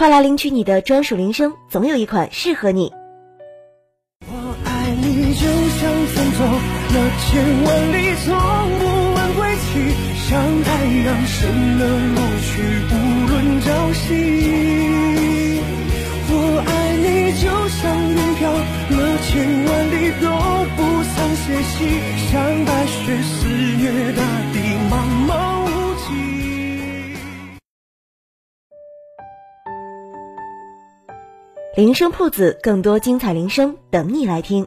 快来领取你的专属铃声，总有一款适合你。我爱你就像风走了千万里，从不问归期，像太阳升了落去，无论朝夕。我爱你就像云飘了千万里，都不曾歇息，像白雪肆虐大铃声铺子，更多精彩铃声等你来听。